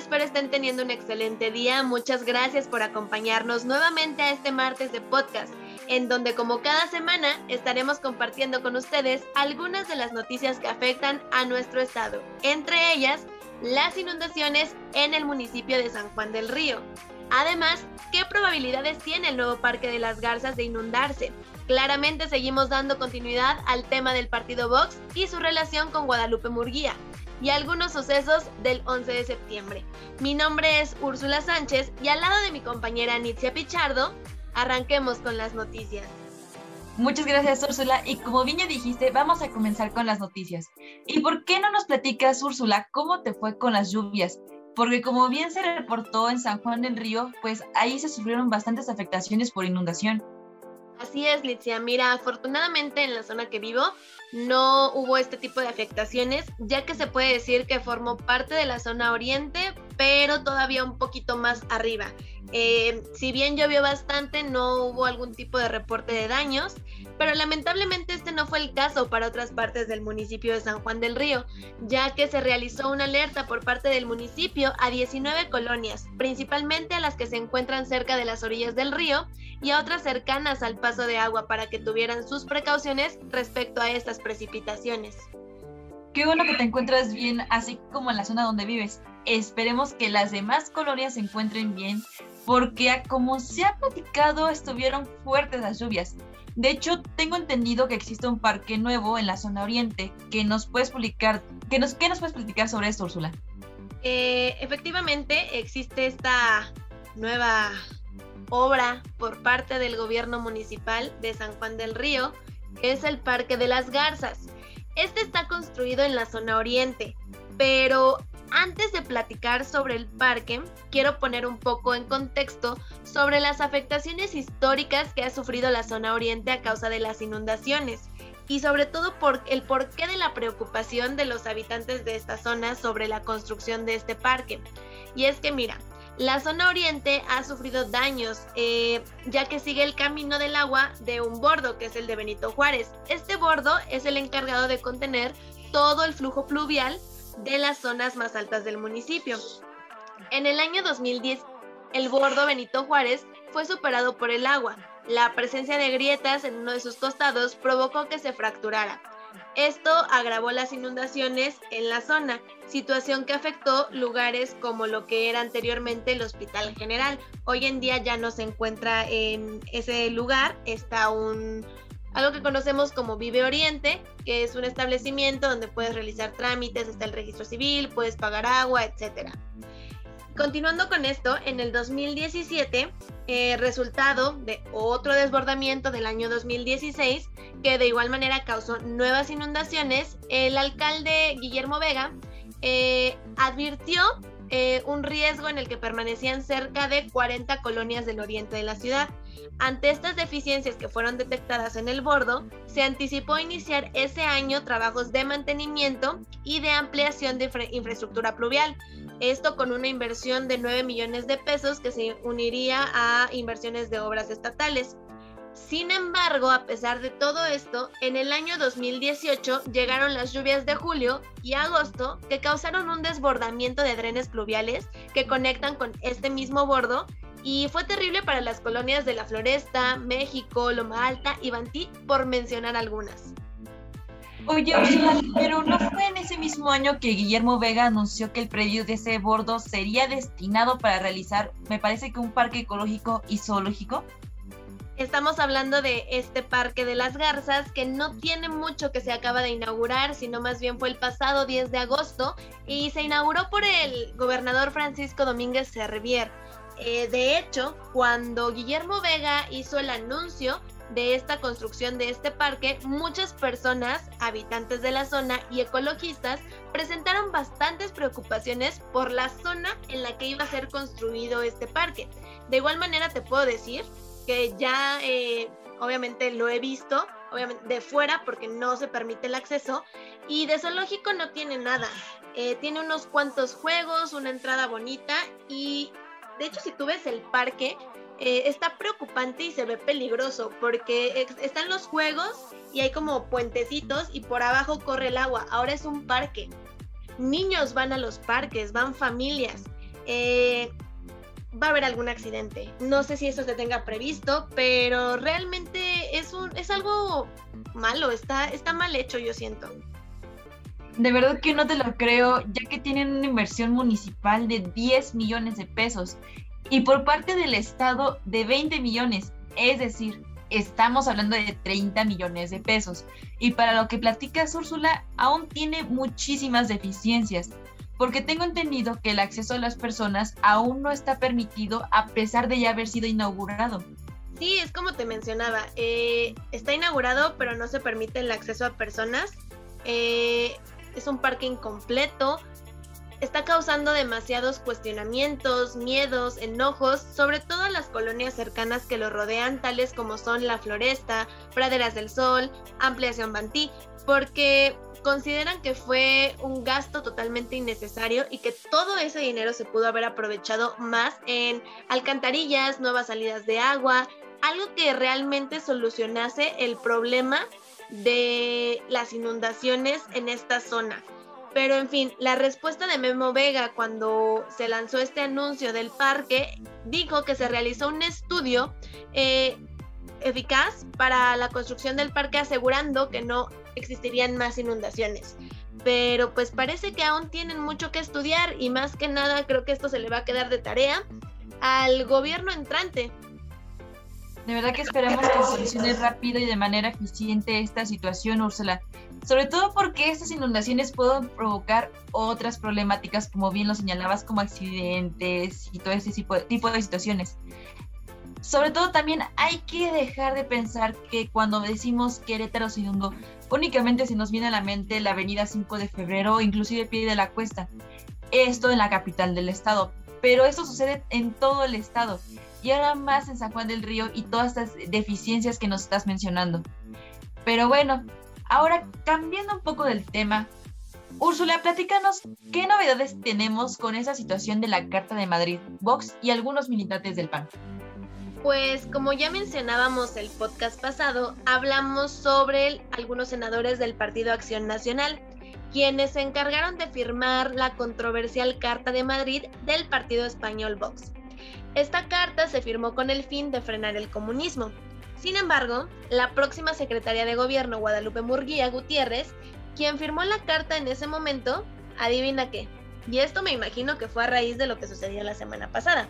espero estén teniendo un excelente día. Muchas gracias por acompañarnos nuevamente a este martes de podcast, en donde como cada semana estaremos compartiendo con ustedes algunas de las noticias que afectan a nuestro estado, entre ellas las inundaciones en el municipio de San Juan del Río. Además, ¿qué probabilidades tiene el nuevo Parque de las Garzas de inundarse? Claramente seguimos dando continuidad al tema del partido Vox y su relación con Guadalupe Murguía y algunos sucesos del 11 de septiembre. Mi nombre es Úrsula Sánchez y al lado de mi compañera Nitzia Pichardo, arranquemos con las noticias. Muchas gracias, Úrsula. Y como bien dijiste, vamos a comenzar con las noticias. ¿Y por qué no nos platicas, Úrsula, cómo te fue con las lluvias? Porque como bien se reportó en San Juan del Río, pues ahí se sufrieron bastantes afectaciones por inundación. Así es, Litzia. Mira, afortunadamente en la zona que vivo no hubo este tipo de afectaciones, ya que se puede decir que formó parte de la zona oriente, pero todavía un poquito más arriba. Eh, si bien llovió bastante, no hubo algún tipo de reporte de daños, pero lamentablemente este no fue el caso para otras partes del municipio de San Juan del Río, ya que se realizó una alerta por parte del municipio a 19 colonias, principalmente a las que se encuentran cerca de las orillas del río y a otras cercanas al paso de agua para que tuvieran sus precauciones respecto a estas precipitaciones. Qué bueno que te encuentras bien, así como en la zona donde vives. Esperemos que las demás colonias se encuentren bien, porque como se ha platicado, estuvieron fuertes las lluvias. De hecho, tengo entendido que existe un parque nuevo en la zona oriente. que nos puedes publicar? ¿Qué nos, qué nos puedes platicar sobre esto, Úrsula? Eh, efectivamente, existe esta nueva obra por parte del gobierno municipal de San Juan del Río, que es el Parque de las Garzas. Este está construido en la zona oriente, pero antes de platicar sobre el parque, quiero poner un poco en contexto sobre las afectaciones históricas que ha sufrido la zona oriente a causa de las inundaciones y sobre todo por el porqué de la preocupación de los habitantes de esta zona sobre la construcción de este parque. Y es que mira, la zona oriente ha sufrido daños, eh, ya que sigue el camino del agua de un bordo, que es el de Benito Juárez. Este bordo es el encargado de contener todo el flujo pluvial de las zonas más altas del municipio. En el año 2010, el bordo Benito Juárez fue superado por el agua. La presencia de grietas en uno de sus costados provocó que se fracturara. Esto agravó las inundaciones en la zona, situación que afectó lugares como lo que era anteriormente el Hospital General. Hoy en día ya no se encuentra en ese lugar, está un algo que conocemos como Vive Oriente, que es un establecimiento donde puedes realizar trámites, está el registro civil, puedes pagar agua, etcétera. Continuando con esto, en el 2017, eh, resultado de otro desbordamiento del año 2016, que de igual manera causó nuevas inundaciones, el alcalde Guillermo Vega eh, advirtió eh, un riesgo en el que permanecían cerca de 40 colonias del oriente de la ciudad. Ante estas deficiencias que fueron detectadas en el bordo, se anticipó iniciar ese año trabajos de mantenimiento y de ampliación de infraestructura pluvial. Esto con una inversión de 9 millones de pesos que se uniría a inversiones de obras estatales. Sin embargo, a pesar de todo esto, en el año 2018 llegaron las lluvias de julio y agosto que causaron un desbordamiento de drenes pluviales que conectan con este mismo bordo y fue terrible para las colonias de La Floresta, México, Loma Alta y Bantí, por mencionar algunas. Oye, pero no fue en ese mismo año que Guillermo Vega anunció que el predio de ese bordo sería destinado para realizar, me parece que un parque ecológico y zoológico. Estamos hablando de este Parque de las Garzas que no tiene mucho que se acaba de inaugurar, sino más bien fue el pasado 10 de agosto y se inauguró por el gobernador Francisco Domínguez Servier. Eh, de hecho, cuando Guillermo Vega hizo el anuncio de esta construcción de este parque, muchas personas, habitantes de la zona y ecologistas presentaron bastantes preocupaciones por la zona en la que iba a ser construido este parque. De igual manera te puedo decir que ya eh, obviamente lo he visto, obviamente de fuera porque no se permite el acceso y de zoológico no tiene nada. Eh, tiene unos cuantos juegos, una entrada bonita y de hecho si tú ves el parque eh, está preocupante y se ve peligroso porque están los juegos y hay como puentecitos y por abajo corre el agua. Ahora es un parque. Niños van a los parques, van familias. eh, va a haber algún accidente. No sé si eso se tenga previsto, pero realmente es, un, es algo malo, está, está mal hecho, yo siento. De verdad que no te lo creo, ya que tienen una inversión municipal de 10 millones de pesos y por parte del Estado de 20 millones. Es decir, estamos hablando de 30 millones de pesos. Y para lo que platicas, Úrsula, aún tiene muchísimas deficiencias, porque tengo entendido que el acceso a las personas aún no está permitido a pesar de ya haber sido inaugurado. Sí, es como te mencionaba, eh, está inaugurado pero no se permite el acceso a personas. Eh, es un parque incompleto, está causando demasiados cuestionamientos, miedos, enojos, sobre todo en las colonias cercanas que lo rodean, tales como son La Floresta, Praderas del Sol, Ampliación Bantí, porque consideran que fue un gasto totalmente innecesario y que todo ese dinero se pudo haber aprovechado más en alcantarillas, nuevas salidas de agua, algo que realmente solucionase el problema de las inundaciones en esta zona. Pero en fin, la respuesta de Memo Vega cuando se lanzó este anuncio del parque dijo que se realizó un estudio eh, eficaz para la construcción del parque asegurando que no existirían más inundaciones. Pero pues parece que aún tienen mucho que estudiar y más que nada creo que esto se le va a quedar de tarea al gobierno entrante. De verdad que esperamos que solucione rápido y de manera eficiente esta situación, Úrsula sobre todo porque estas inundaciones pueden provocar otras problemáticas, como bien lo señalabas, como accidentes y todo ese tipo de, situaciones. Sobre todo también hay que dejar de pensar que cuando decimos Querétaro se inundó, únicamente se nos viene a la mente la avenida 5 de febrero inclusive Pie de la Cuesta. Esto en la capital del estado, pero esto sucede en todo el estado y ahora más en San Juan del Río y todas estas deficiencias que nos estás mencionando. Pero bueno, Ahora, cambiando un poco del tema, Úrsula, platícanos qué novedades tenemos con esa situación de la Carta de Madrid, Vox y algunos militantes del PAN. Pues como ya mencionábamos el podcast pasado, hablamos sobre algunos senadores del Partido Acción Nacional, quienes se encargaron de firmar la controversial Carta de Madrid del Partido Español Vox. Esta carta se firmó con el fin de frenar el comunismo, sin embargo, la próxima secretaria de gobierno, Guadalupe Murguía Gutiérrez, quien firmó la carta en ese momento, adivina qué. Y esto me imagino que fue a raíz de lo que sucedió la semana pasada.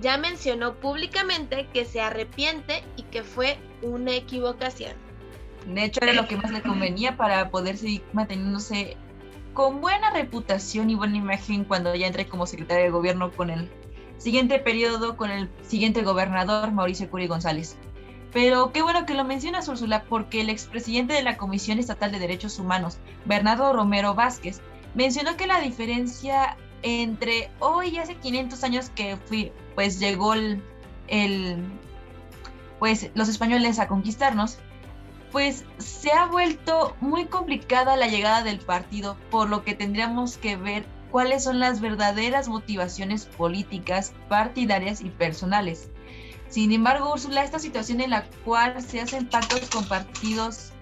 Ya mencionó públicamente que se arrepiente y que fue una equivocación. De hecho, era lo que más le convenía para poder seguir manteniéndose con buena reputación y buena imagen cuando ya entre como secretaria de gobierno con el siguiente periodo, con el siguiente gobernador, Mauricio Curi González. Pero qué bueno que lo mencionas, Úrsula, porque el expresidente de la Comisión Estatal de Derechos Humanos, Bernardo Romero Vázquez, mencionó que la diferencia entre hoy y hace 500 años que fui, pues llegó el, pues los españoles a conquistarnos, pues se ha vuelto muy complicada la llegada del partido, por lo que tendríamos que ver cuáles son las verdaderas motivaciones políticas, partidarias y personales. Sin embargo, Úrsula, esta situación en la cual se hacen pactos con partidos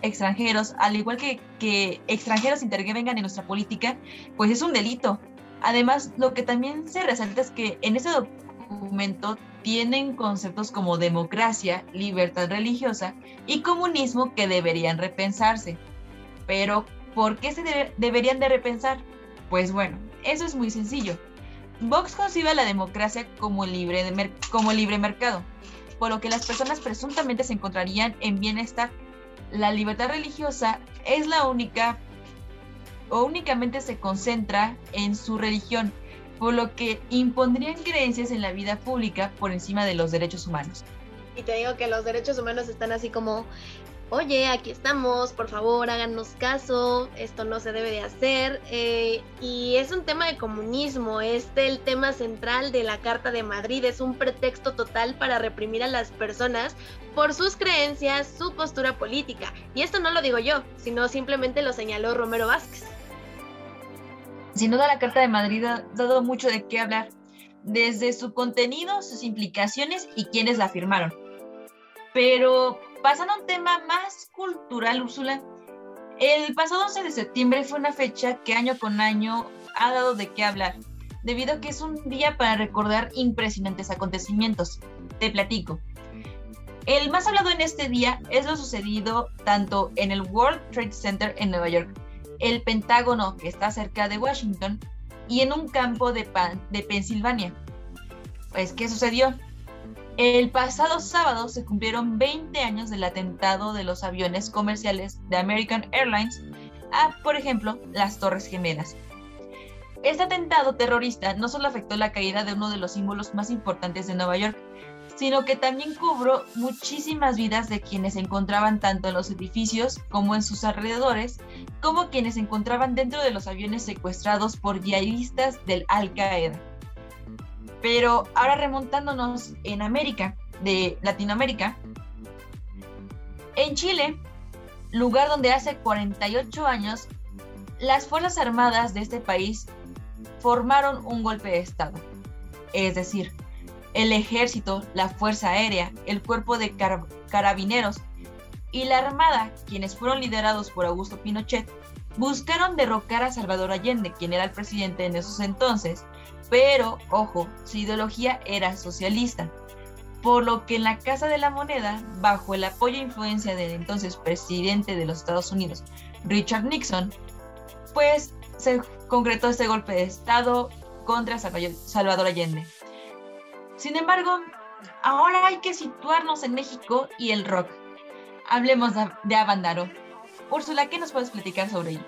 extranjeros, al igual que, que extranjeros intervengan en nuestra política, pues es un delito. Además, lo que también se resalta es que en ese documento tienen conceptos como democracia, libertad religiosa y comunismo que deberían repensarse. Pero, ¿por qué se deberían de repensar? Pues bueno, eso es muy sencillo Vox concibe la democracia como libre, como libre mercado, por lo que las personas presuntamente se encontrarían en bienestar. La libertad religiosa es la única o únicamente se concentra en su religión, por lo que impondrían creencias en la vida pública por encima de los derechos humanos. Y te digo que los derechos humanos están así como oye, aquí estamos, por favor, háganos caso, esto no se debe de hacer. Eh, y es un tema de comunismo, es el tema central de la Carta de Madrid, es un pretexto total para reprimir a las personas por sus creencias, su postura política. Y esto no lo digo yo, sino simplemente lo señaló Romero Vázquez. Sin duda la Carta de Madrid ha dado mucho de qué hablar, desde su contenido, sus implicaciones y quienes la firmaron. Pero pasando a un tema más cultural, Úrsula, el pasado 11 de septiembre fue una fecha que año con año ha dado de qué hablar, debido a que es un día para recordar impresionantes acontecimientos. Te platico. El más hablado en este día es lo sucedido tanto en el World Trade Center en Nueva York, el Pentágono que está cerca de Washington y en un campo de, de Pensilvania. Pues, ¿qué sucedió? El pasado sábado se cumplieron 20 años del atentado de los aviones comerciales de American Airlines a, por ejemplo, las Torres Gemelas. Este atentado terrorista no solo afectó la caída de uno de los símbolos más importantes de Nueva York, sino que también cobró muchísimas vidas de quienes se encontraban tanto en los edificios como en sus alrededores, como quienes se encontraban dentro de los aviones secuestrados por yihadistas del Al-Qaeda. Pero ahora remontándonos en América, de Latinoamérica, en Chile, lugar donde hace 48 años las Fuerzas Armadas de este país formaron un golpe de Estado. Es decir, el ejército, la Fuerza Aérea, el cuerpo de carabineros y la Armada, quienes fueron liderados por Augusto Pinochet, buscaron derrocar a Salvador Allende, quien era el presidente en esos entonces, pero, ojo, su ideología era socialista, por lo que en la Casa de la Moneda, bajo el apoyo e influencia del entonces presidente de los Estados Unidos, Richard Nixon, pues se concretó este golpe de Estado contra Salvador Allende. Sin embargo, ahora hay que situarnos en México y el rock. Hablemos de Avandaro. Úrsula, ¿qué nos puedes platicar sobre ello?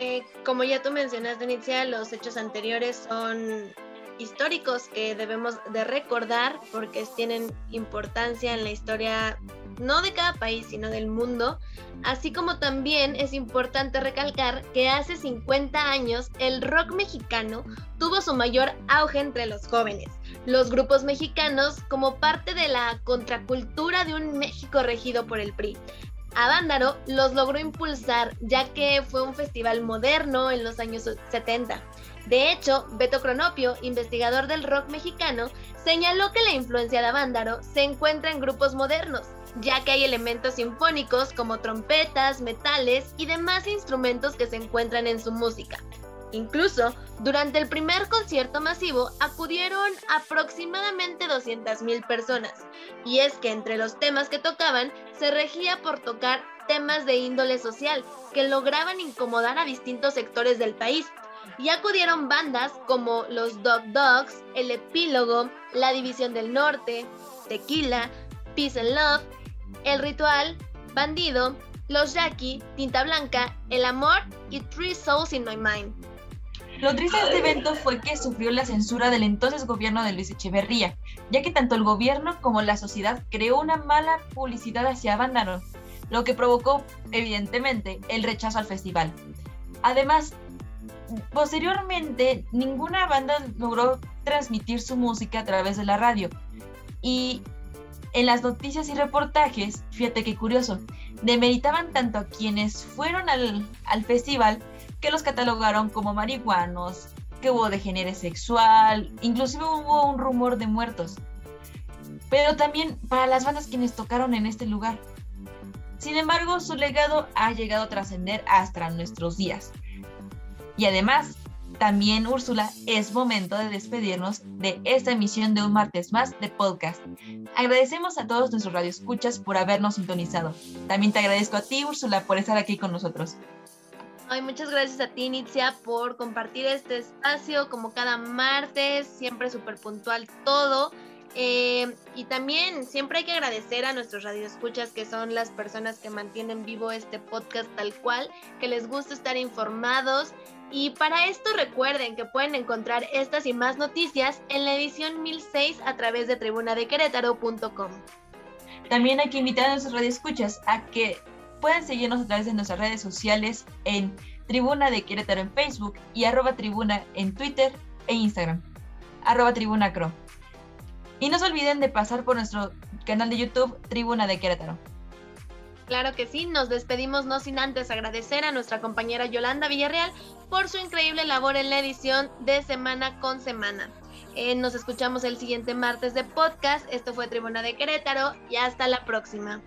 Eh, como ya tú mencionaste, Inicia, los hechos anteriores son históricos que debemos de recordar porque tienen importancia en la historia no de cada país, sino del mundo. Así como también es importante recalcar que hace 50 años el rock mexicano tuvo su mayor auge entre los jóvenes. Los grupos mexicanos como parte de la contracultura de un México regido por el PRI. Avándaro los logró impulsar ya que fue un festival moderno en los años 70. De hecho, Beto Cronopio, investigador del rock mexicano, señaló que la influencia de Avándaro se encuentra en grupos modernos, ya que hay elementos sinfónicos como trompetas, metales y demás instrumentos que se encuentran en su música. Incluso, durante el primer concierto masivo acudieron aproximadamente 200.000 personas, y es que entre los temas que tocaban se regía por tocar temas de índole social que lograban incomodar a distintos sectores del país, y acudieron bandas como los Dog Dogs, El Epílogo, La División del Norte, Tequila, Peace and Love, El Ritual, Bandido, Los Jackie, Tinta Blanca, El Amor y Three Souls in My Mind. Lo triste de este evento fue que sufrió la censura del entonces gobierno de Luis Echeverría, ya que tanto el gobierno como la sociedad creó una mala publicidad hacia Vándaro, lo que provocó, evidentemente, el rechazo al festival. Además, posteriormente, ninguna banda logró transmitir su música a través de la radio. Y en las noticias y reportajes, fíjate qué curioso, demeritaban tanto a quienes fueron al, al festival que los catalogaron como marihuanos, que hubo degenere sexual, inclusive hubo un rumor de muertos. Pero también para las bandas quienes tocaron en este lugar. Sin embargo, su legado ha llegado a trascender hasta nuestros días. Y además, también, Úrsula, es momento de despedirnos de esta emisión de un martes más de podcast. Agradecemos a todos nuestros radioescuchas por habernos sintonizado. También te agradezco a ti, Úrsula, por estar aquí con nosotros. Ay, muchas gracias a ti, Nitzia, por compartir este espacio como cada martes, siempre súper puntual todo. Eh, y también siempre hay que agradecer a nuestros radioescuchas, que son las personas que mantienen vivo este podcast tal cual, que les gusta estar informados. Y para esto recuerden que pueden encontrar estas y más noticias en la edición 1006 a través de tribunadequerétaro.com. También hay que invitar a nuestros radioescuchas a que Pueden seguirnos a través de nuestras redes sociales en Tribuna de Querétaro en Facebook y arroba Tribuna en Twitter e Instagram, arroba Tribuna. Y no se olviden de pasar por nuestro canal de YouTube Tribuna de Querétaro. Claro que sí, nos despedimos no sin antes agradecer a nuestra compañera Yolanda Villarreal por su increíble labor en la edición de Semana con Semana. Eh, nos escuchamos el siguiente martes de podcast. Esto fue Tribuna de Querétaro y hasta la próxima.